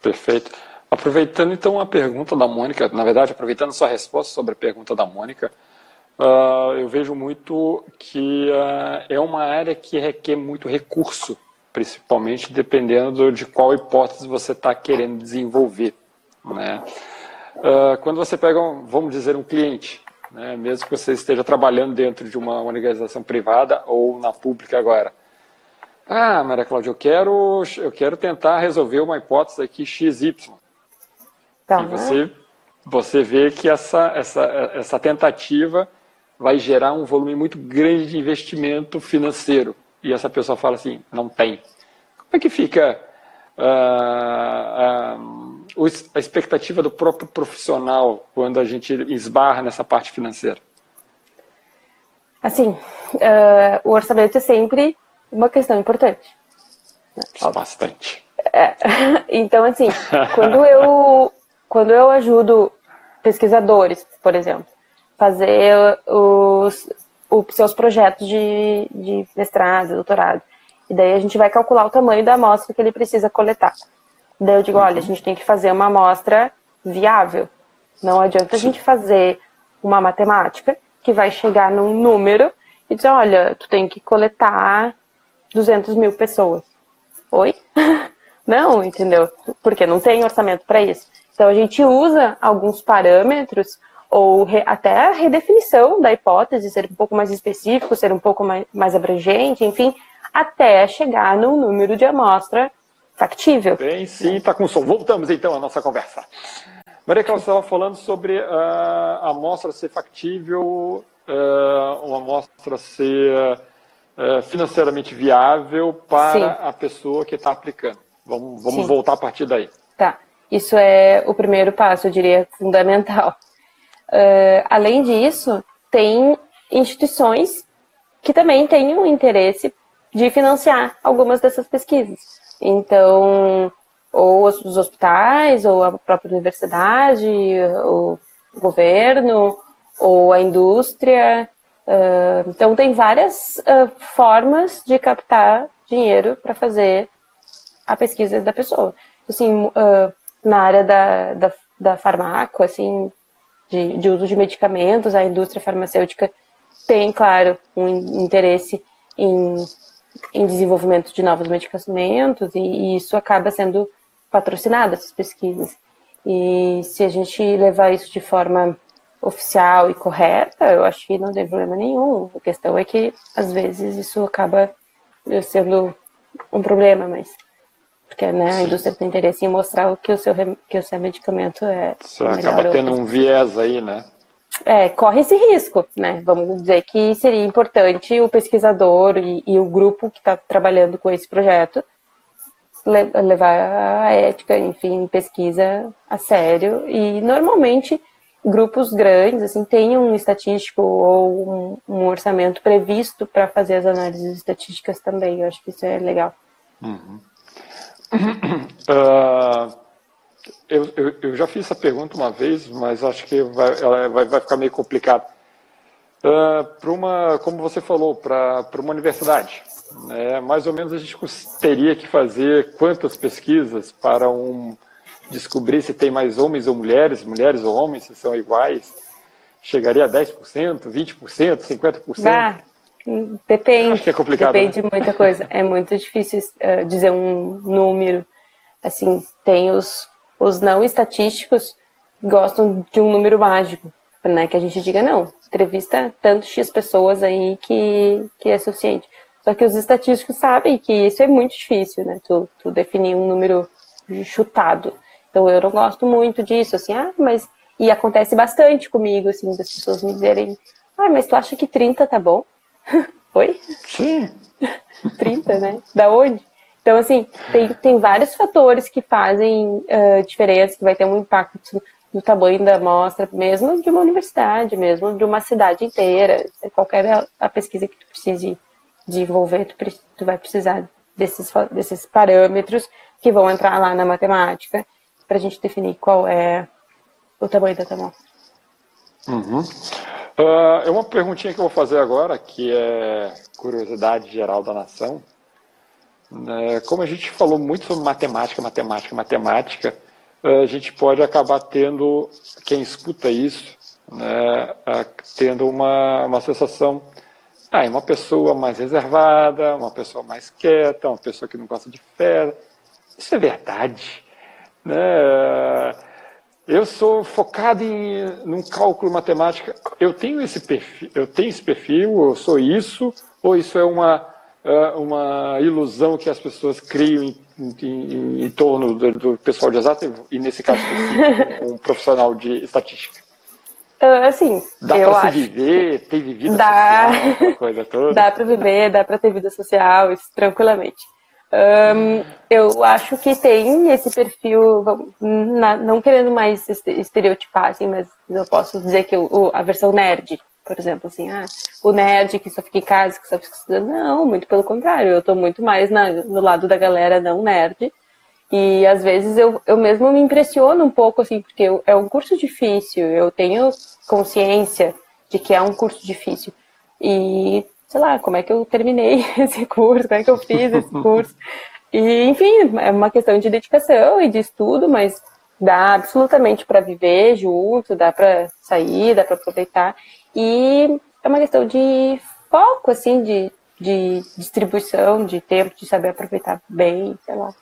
Perfeito. Aproveitando então a pergunta da Mônica, na verdade, aproveitando sua resposta sobre a pergunta da Mônica, uh, eu vejo muito que uh, é uma área que requer muito recurso, principalmente dependendo de qual hipótese você está querendo desenvolver. Né? Uh, quando você pega, um, vamos dizer, um cliente, né? mesmo que você esteja trabalhando dentro de uma organização privada ou na pública agora. Ah, Maria Cláudia, eu quero, eu quero tentar resolver uma hipótese aqui XY. Tá, e você, você vê que essa, essa, essa tentativa vai gerar um volume muito grande de investimento financeiro. E essa pessoa fala assim, não tem. Como é que fica uh, uh, a expectativa do próprio profissional quando a gente esbarra nessa parte financeira? Assim, uh, o orçamento é sempre uma questão importante. Né? Bastante. É. Então, assim, quando eu, quando eu ajudo pesquisadores, por exemplo, fazer os, os seus projetos de, de mestrado, doutorado, e daí a gente vai calcular o tamanho da amostra que ele precisa coletar. Daí eu digo, olha, a gente tem que fazer uma amostra viável. Não adianta a gente fazer uma matemática que vai chegar num número e dizer, olha, tu tem que coletar 200 mil pessoas. Oi? Não, entendeu? Porque não tem orçamento para isso. Então a gente usa alguns parâmetros ou re, até a redefinição da hipótese, ser um pouco mais específico, ser um pouco mais, mais abrangente, enfim, até chegar num número de amostra factível. Bem, sim, está com som. Voltamos então à nossa conversa. Maria Cláudia estava falando sobre uh, a amostra ser factível, uh, uma amostra ser uh, financeiramente viável para sim. a pessoa que está aplicando. Vamos, vamos voltar a partir daí. Tá. Isso é o primeiro passo, eu diria, fundamental. além disso, tem instituições que também têm um interesse de financiar algumas dessas pesquisas. Então, ou os hospitais, ou a própria universidade, o governo, ou a indústria. Uh, então, tem várias uh, formas de captar dinheiro para fazer a pesquisa da pessoa. Assim, uh, na área da, da, da assim, de, de uso de medicamentos, a indústria farmacêutica tem, claro, um interesse em, em desenvolvimento de novos medicamentos e, e isso acaba sendo patrocinado, essas pesquisas. E se a gente levar isso de forma oficial e correta, eu acho que não tem problema nenhum. A questão é que, às vezes, isso acaba sendo um problema, mas porque né, a indústria tem interesse em mostrar que o seu, que o seu medicamento é. Você acaba tendo um viés aí, né? É, corre esse risco, né? Vamos dizer que seria importante o pesquisador e, e o grupo que está trabalhando com esse projeto levar a ética, enfim, pesquisa a sério. E normalmente grupos grandes assim têm um estatístico ou um, um orçamento previsto para fazer as análises estatísticas também. Eu acho que isso é legal. Uhum. Uh, eu, eu, eu, já fiz essa pergunta uma vez, mas acho que vai, ela vai, vai ficar meio complicado. Uh, para uma, como você falou, para uma universidade, né, mais ou menos a gente teria que fazer quantas pesquisas para um descobrir se tem mais homens ou mulheres, mulheres ou homens, se são iguais? Chegaria a 10%, 20%, 50%? Ah, Depende. Acho que é complicado. Depende de muita coisa. É muito difícil uh, dizer um número. Assim, tem os, os não estatísticos que gostam de um número mágico, né? Que a gente diga, não, entrevista tanto X pessoas aí que, que é suficiente. Só que os estatísticos sabem que isso é muito difícil, né? Tu, tu definir um número chutado. Então eu não gosto muito disso, assim, ah, mas. E acontece bastante comigo, assim, das pessoas me dizerem, ah, mas tu acha que 30 tá bom? Oi? Sim. 30, né? Da onde? Então, assim, tem, tem vários fatores que fazem uh, diferença, que vai ter um impacto no tamanho da amostra, mesmo de uma universidade, mesmo de uma cidade inteira. Qualquer a pesquisa que tu precise desenvolver, tu, tu vai precisar desses, desses parâmetros que vão entrar lá na matemática para a gente definir qual é o tamanho da amostra. Uhum. Uh, é uma perguntinha que eu vou fazer agora, que é curiosidade geral da nação. Uh, como a gente falou muito sobre matemática, matemática, matemática, uh, a gente pode acabar tendo, quem escuta isso, né, tendo uma, uma sensação, ah, é uma pessoa mais reservada, uma pessoa mais quieta, uma pessoa que não gosta de fé. Isso é verdade. Né? Eu sou focado em num cálculo matemático. Eu tenho esse perfil, eu tenho esse perfil, eu sou isso, ou isso é uma é, uma ilusão que as pessoas criam em, em, em torno do, do, pessoal de exato e nesse caso um profissional de estatística. Uh, assim, dá para se viver, ter vida dá, social, coisa toda. Dá para viver, dá para ter vida social, isso tranquilamente. Um, eu acho que tem esse perfil, não querendo mais estereotipar, assim, mas eu posso dizer que o, a versão nerd, por exemplo, assim, ah, o nerd que só fica em casa, que só fica estudando. Não, muito pelo contrário, eu estou muito mais na, no lado da galera não nerd. E às vezes eu, eu mesmo me impressiono um pouco, assim, porque eu, é um curso difícil, eu tenho consciência de que é um curso difícil. E sei lá, como é que eu terminei esse curso, como é que eu fiz esse curso. E, enfim, é uma questão de dedicação e de estudo, mas dá absolutamente para viver junto, dá para sair, dá para aproveitar. E é uma questão de foco, assim, de, de distribuição de tempo, de saber aproveitar bem, sei lá.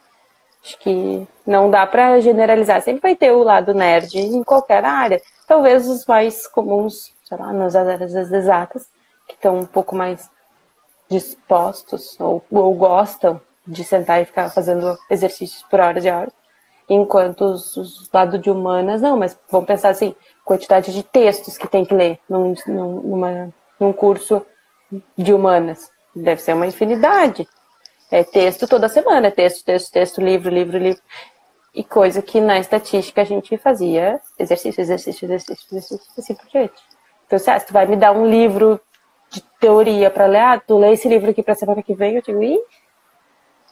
Acho que não dá para generalizar. Sempre vai ter o lado nerd em qualquer área. Talvez os mais comuns, sei lá, nas áreas exatas, que estão um pouco mais dispostos ou, ou gostam de sentar e ficar fazendo exercícios por horas e horas. Enquanto os, os lados de humanas, não, mas vamos pensar assim, quantidade de textos que tem que ler num, numa, num curso de humanas. Deve ser uma infinidade. É texto toda semana, texto, texto, texto, livro, livro, livro. E coisa que na estatística a gente fazia exercício, exercício, exercício, exercício, assim por diante. Então, se ah, tu vai me dar um livro de teoria para ler, ah, tu lê esse livro aqui para semana que vem, eu digo, ih,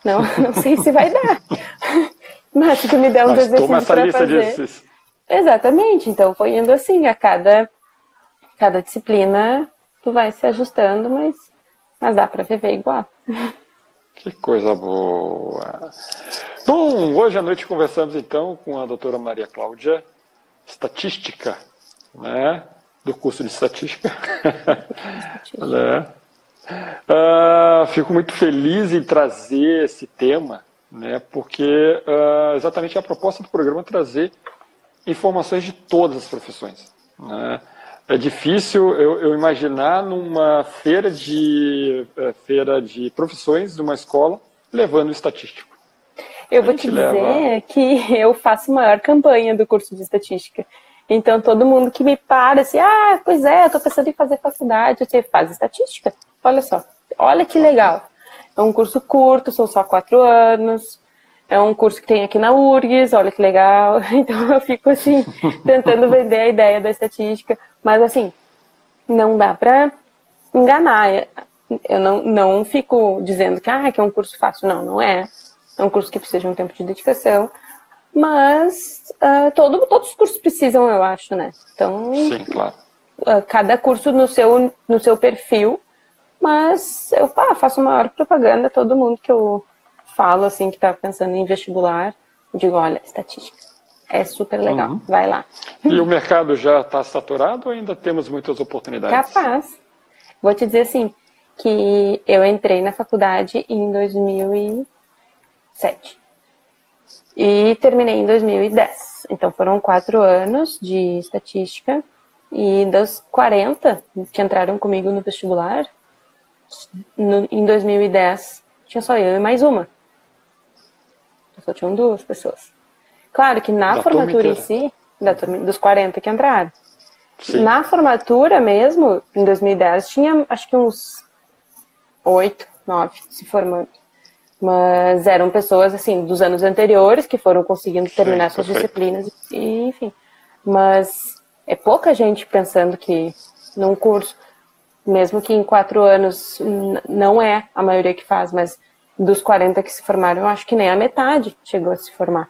não, não sei se vai dar. Mas se tu me der um exercícios para fazer... Exatamente, então foi indo assim, a cada, cada disciplina tu vai se ajustando, mas, mas dá para viver igual. Que coisa boa. Bom, hoje à noite conversamos então com a doutora Maria Cláudia, estatística, né? Do curso de estatística. né? Uh, fico muito feliz em trazer esse tema, né? Porque uh, exatamente a proposta do programa é trazer informações de todas as profissões. Né? É difícil eu, eu, imaginar numa feira de é, feira de profissões de uma escola levando estatístico. Eu vou te dizer leva... que eu faço maior campanha do curso de estatística. Então todo mundo que me para assim, ah, pois é, eu tô pensando em fazer faculdade, você faz estatística. Olha só, olha que legal. É um curso curto, são só quatro anos. É um curso que tem aqui na URGS, olha que legal. Então eu fico assim, tentando vender a ideia da estatística. Mas assim, não dá para enganar. Eu não, não fico dizendo que, ah, que é um curso fácil. Não, não é. É um curso que precisa de um tempo de dedicação. Mas uh, todo, todos os cursos precisam, eu acho, né? Então, Sim, claro. Uh, cada curso no seu, no seu perfil. Mas eu pá, faço maior propaganda a todo mundo que eu falo assim que está pensando em vestibular, digo, olha, estatística. É super legal, uhum. vai lá. E o mercado já está saturado ou ainda temos muitas oportunidades? Capaz. Vou te dizer assim, que eu entrei na faculdade em 2007 e terminei em 2010. Então foram quatro anos de estatística e das 40 que entraram comigo no vestibular, no, em 2010 tinha só eu e mais uma. Só tinham duas pessoas. Claro que na da formatura em si, da turma, dos 40 que entraram. Sim. Na formatura mesmo, em 2010, tinha acho que uns oito, nove se formando. Mas eram pessoas, assim, dos anos anteriores que foram conseguindo terminar Sim, suas disciplinas, e, enfim. Mas é pouca gente pensando que num curso, mesmo que em quatro anos não é a maioria que faz, mas dos 40 que se formaram, eu acho que nem a metade chegou a se formar.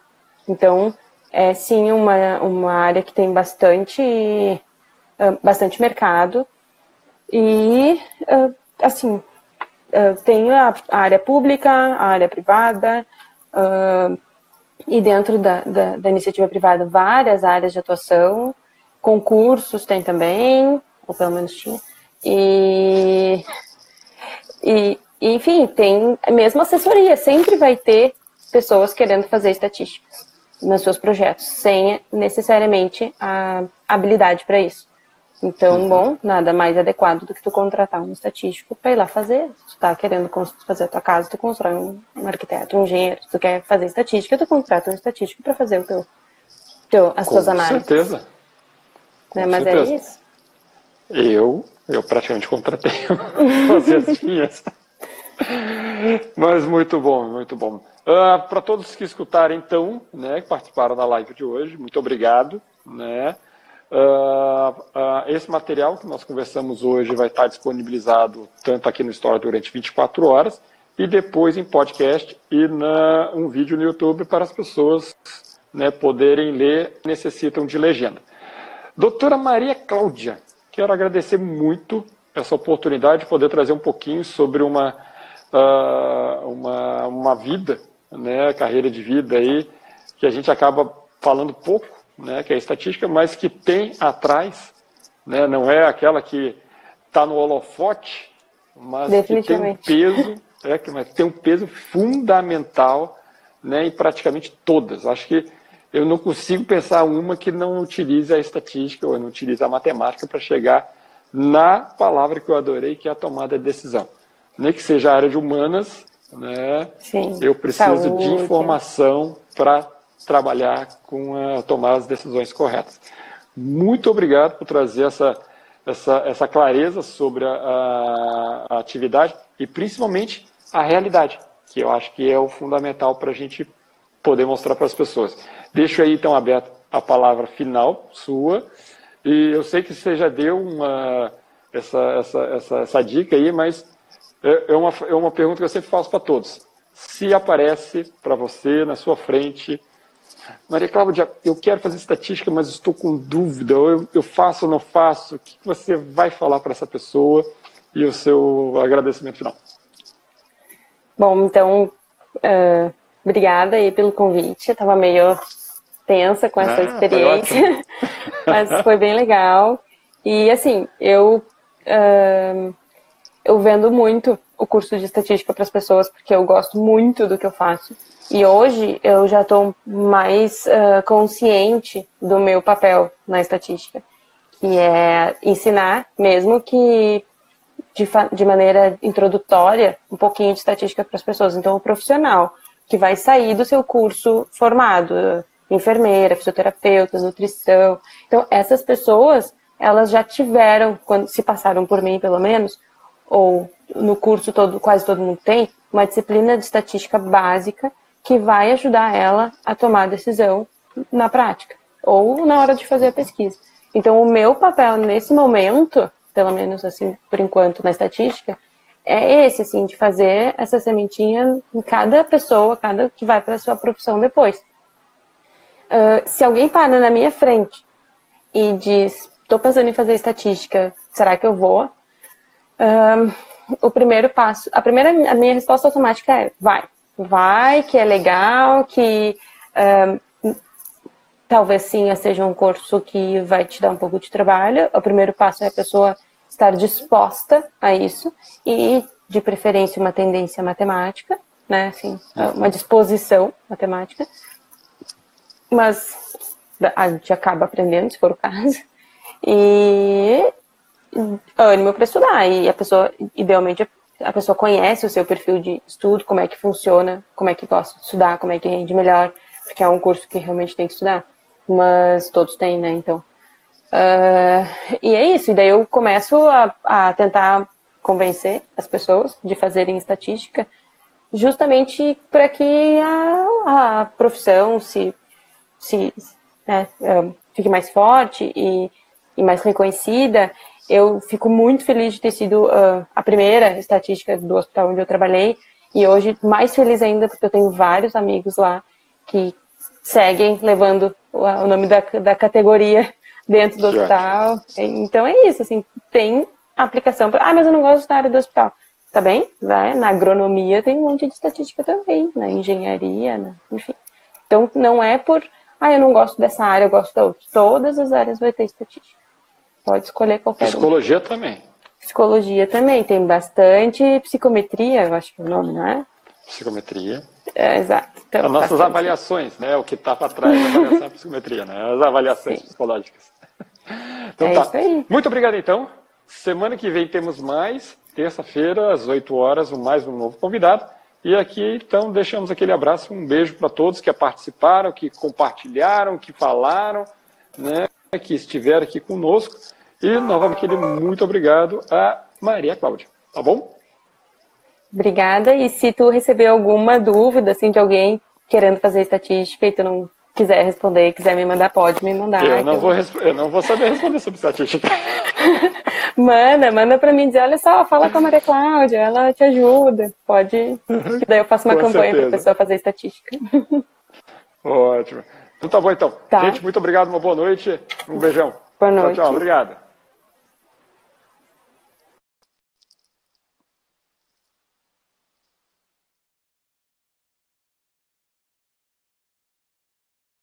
Então, é sim uma, uma área que tem bastante, bastante mercado. E, assim, tem a área pública, a área privada, e dentro da, da, da iniciativa privada, várias áreas de atuação. Concursos tem também, ou pelo menos tinha. E, e, enfim, tem mesmo assessoria, sempre vai ter pessoas querendo fazer estatísticas nos seus projetos, sem necessariamente a habilidade para isso. Então, uhum. bom, nada mais adequado do que tu contratar um estatístico para ir lá fazer. Se tu tá querendo fazer a tua casa, tu constrói um, um arquiteto, um engenheiro. Se tu quer fazer estatística, tu contrata um estatístico para fazer o teu, teu, as Com tuas análises. Certeza. Né? Mas é certeza. é isso. Eu, eu praticamente contratei fazer as minhas. Mas muito bom, muito bom. Uh, ah, Para todos que escutaram, então, né, que participaram da live de hoje, muito obrigado. Né? Uh, uh, esse material que nós conversamos hoje vai estar disponibilizado tanto aqui no História durante 24 horas e depois em podcast e na, um vídeo no YouTube para as pessoas né, poderem ler, necessitam de legenda. Doutora Maria Cláudia, quero agradecer muito essa oportunidade de poder trazer um pouquinho sobre uma uh, uma, uma vida, né, carreira de vida aí, que a gente acaba falando pouco, né, que é a estatística, mas que tem atrás, né, não é aquela que está no holofote, mas que tem um peso, é, que mas tem um peso fundamental né, em praticamente todas. Acho que eu não consigo pensar uma que não utilize a estatística ou não utilize a matemática para chegar na palavra que eu adorei, que é a tomada de decisão nem que seja a área de humanas, né? Sim. Eu preciso Saúde. de informação para trabalhar com a, tomar as decisões corretas. Muito obrigado por trazer essa, essa, essa clareza sobre a, a, atividade e principalmente a realidade, que eu acho que é o fundamental para a gente poder mostrar para as pessoas. Deixo aí então aberto a palavra final sua e eu sei que você já deu uma essa, essa, essa, essa dica aí, mas é, é uma, é uma pergunta que eu sempre faço para todos. Se aparece para você, na sua frente, Maria Cláudia, eu quero fazer estatística, mas estou com dúvida, eu, eu faço ou não faço? O que você vai falar para essa pessoa e o seu agradecimento final? Bom, então, uh, obrigada aí pelo convite. Eu estava meio tensa com essa ah, experiência, foi mas foi bem legal. E assim, eu uh, eu vendo muito o curso de estatística para as pessoas porque eu gosto muito do que eu faço. E hoje eu já estou mais uh, consciente do meu papel na estatística, que é ensinar, mesmo que de, de maneira introdutória, um pouquinho de estatística para as pessoas. Então, o profissional que vai sair do seu curso formado, enfermeira, fisioterapeuta, nutrição. Então, essas pessoas, elas já tiveram, quando se passaram por mim, pelo menos, ou no curso todo, quase todo mundo tem, uma disciplina de estatística básica que vai ajudar ela a tomar a decisão na prática ou na hora de fazer a pesquisa. Então, o meu papel nesse momento, pelo menos assim, por enquanto, na estatística, é esse, assim, de fazer essa sementinha em cada pessoa, cada que vai para a sua profissão depois. Uh, se alguém para na minha frente e diz, estou pensando em fazer estatística, será que eu vou? Uh, o primeiro passo, a primeira, a minha resposta automática é, vai vai, que é legal, que um, talvez sim seja um curso que vai te dar um pouco de trabalho. O primeiro passo é a pessoa estar disposta a isso e, de preferência, uma tendência matemática, né? Assim, uma disposição matemática. Mas a gente acaba aprendendo, se for o caso. E ânimo para estudar. E a pessoa, idealmente, a pessoa conhece o seu perfil de estudo, como é que funciona, como é que gosta de estudar, como é que rende melhor, porque é um curso que realmente tem que estudar. Mas todos têm, né? Então. Uh, e é isso. E daí eu começo a, a tentar convencer as pessoas de fazerem estatística, justamente para que a, a, profissão se, se né, uh, fique mais forte e, e mais reconhecida eu fico muito feliz de ter sido uh, a primeira estatística do hospital onde eu trabalhei e hoje mais feliz ainda porque eu tenho vários amigos lá que seguem levando o, nome da, da categoria dentro do hospital. Então é isso, assim, tem aplicação. Pra, ah, mas eu não gosto da área do hospital. Tá bem? Vai. Na agronomia tem um monte de estatística também, na engenharia, na, enfim. Então não é por, ah, eu não gosto dessa área, eu gosto da outra. Todas as áreas vai ter estatística. Pode escolher qualquer Psicologia um. também. Psicologia também, tem bastante psicometria, eu acho que é o nome, não é? Psicometria. É, exato. Então, As nossas bastante. avaliações, né? O que está para trás da avaliação é psicometria, né? As avaliações Sim. psicológicas. Então é tá. Muito obrigado, então. Semana que vem temos mais. Terça-feira, às 8 horas, mais um novo convidado. E aqui, então, deixamos aquele abraço, um beijo para todos que participaram, que compartilharam, que falaram, né? Que estiver aqui conosco. E novamente muito obrigado a Maria Cláudia, tá bom? Obrigada. E se tu receber alguma dúvida assim de alguém querendo fazer estatística e tu não quiser responder, quiser me mandar, pode me mandar. Eu não, vou, eu não vou saber responder sobre estatística. manda, manda para mim dizer, olha só, fala com a Maria Cláudia, ela te ajuda. Pode. daí eu faço uma com campanha para a pessoa fazer estatística. Ótimo. Então tá bom então. Tá. Gente, muito obrigado, uma boa noite. Um beijão. Boa noite. Tchau, tchau. Obrigado.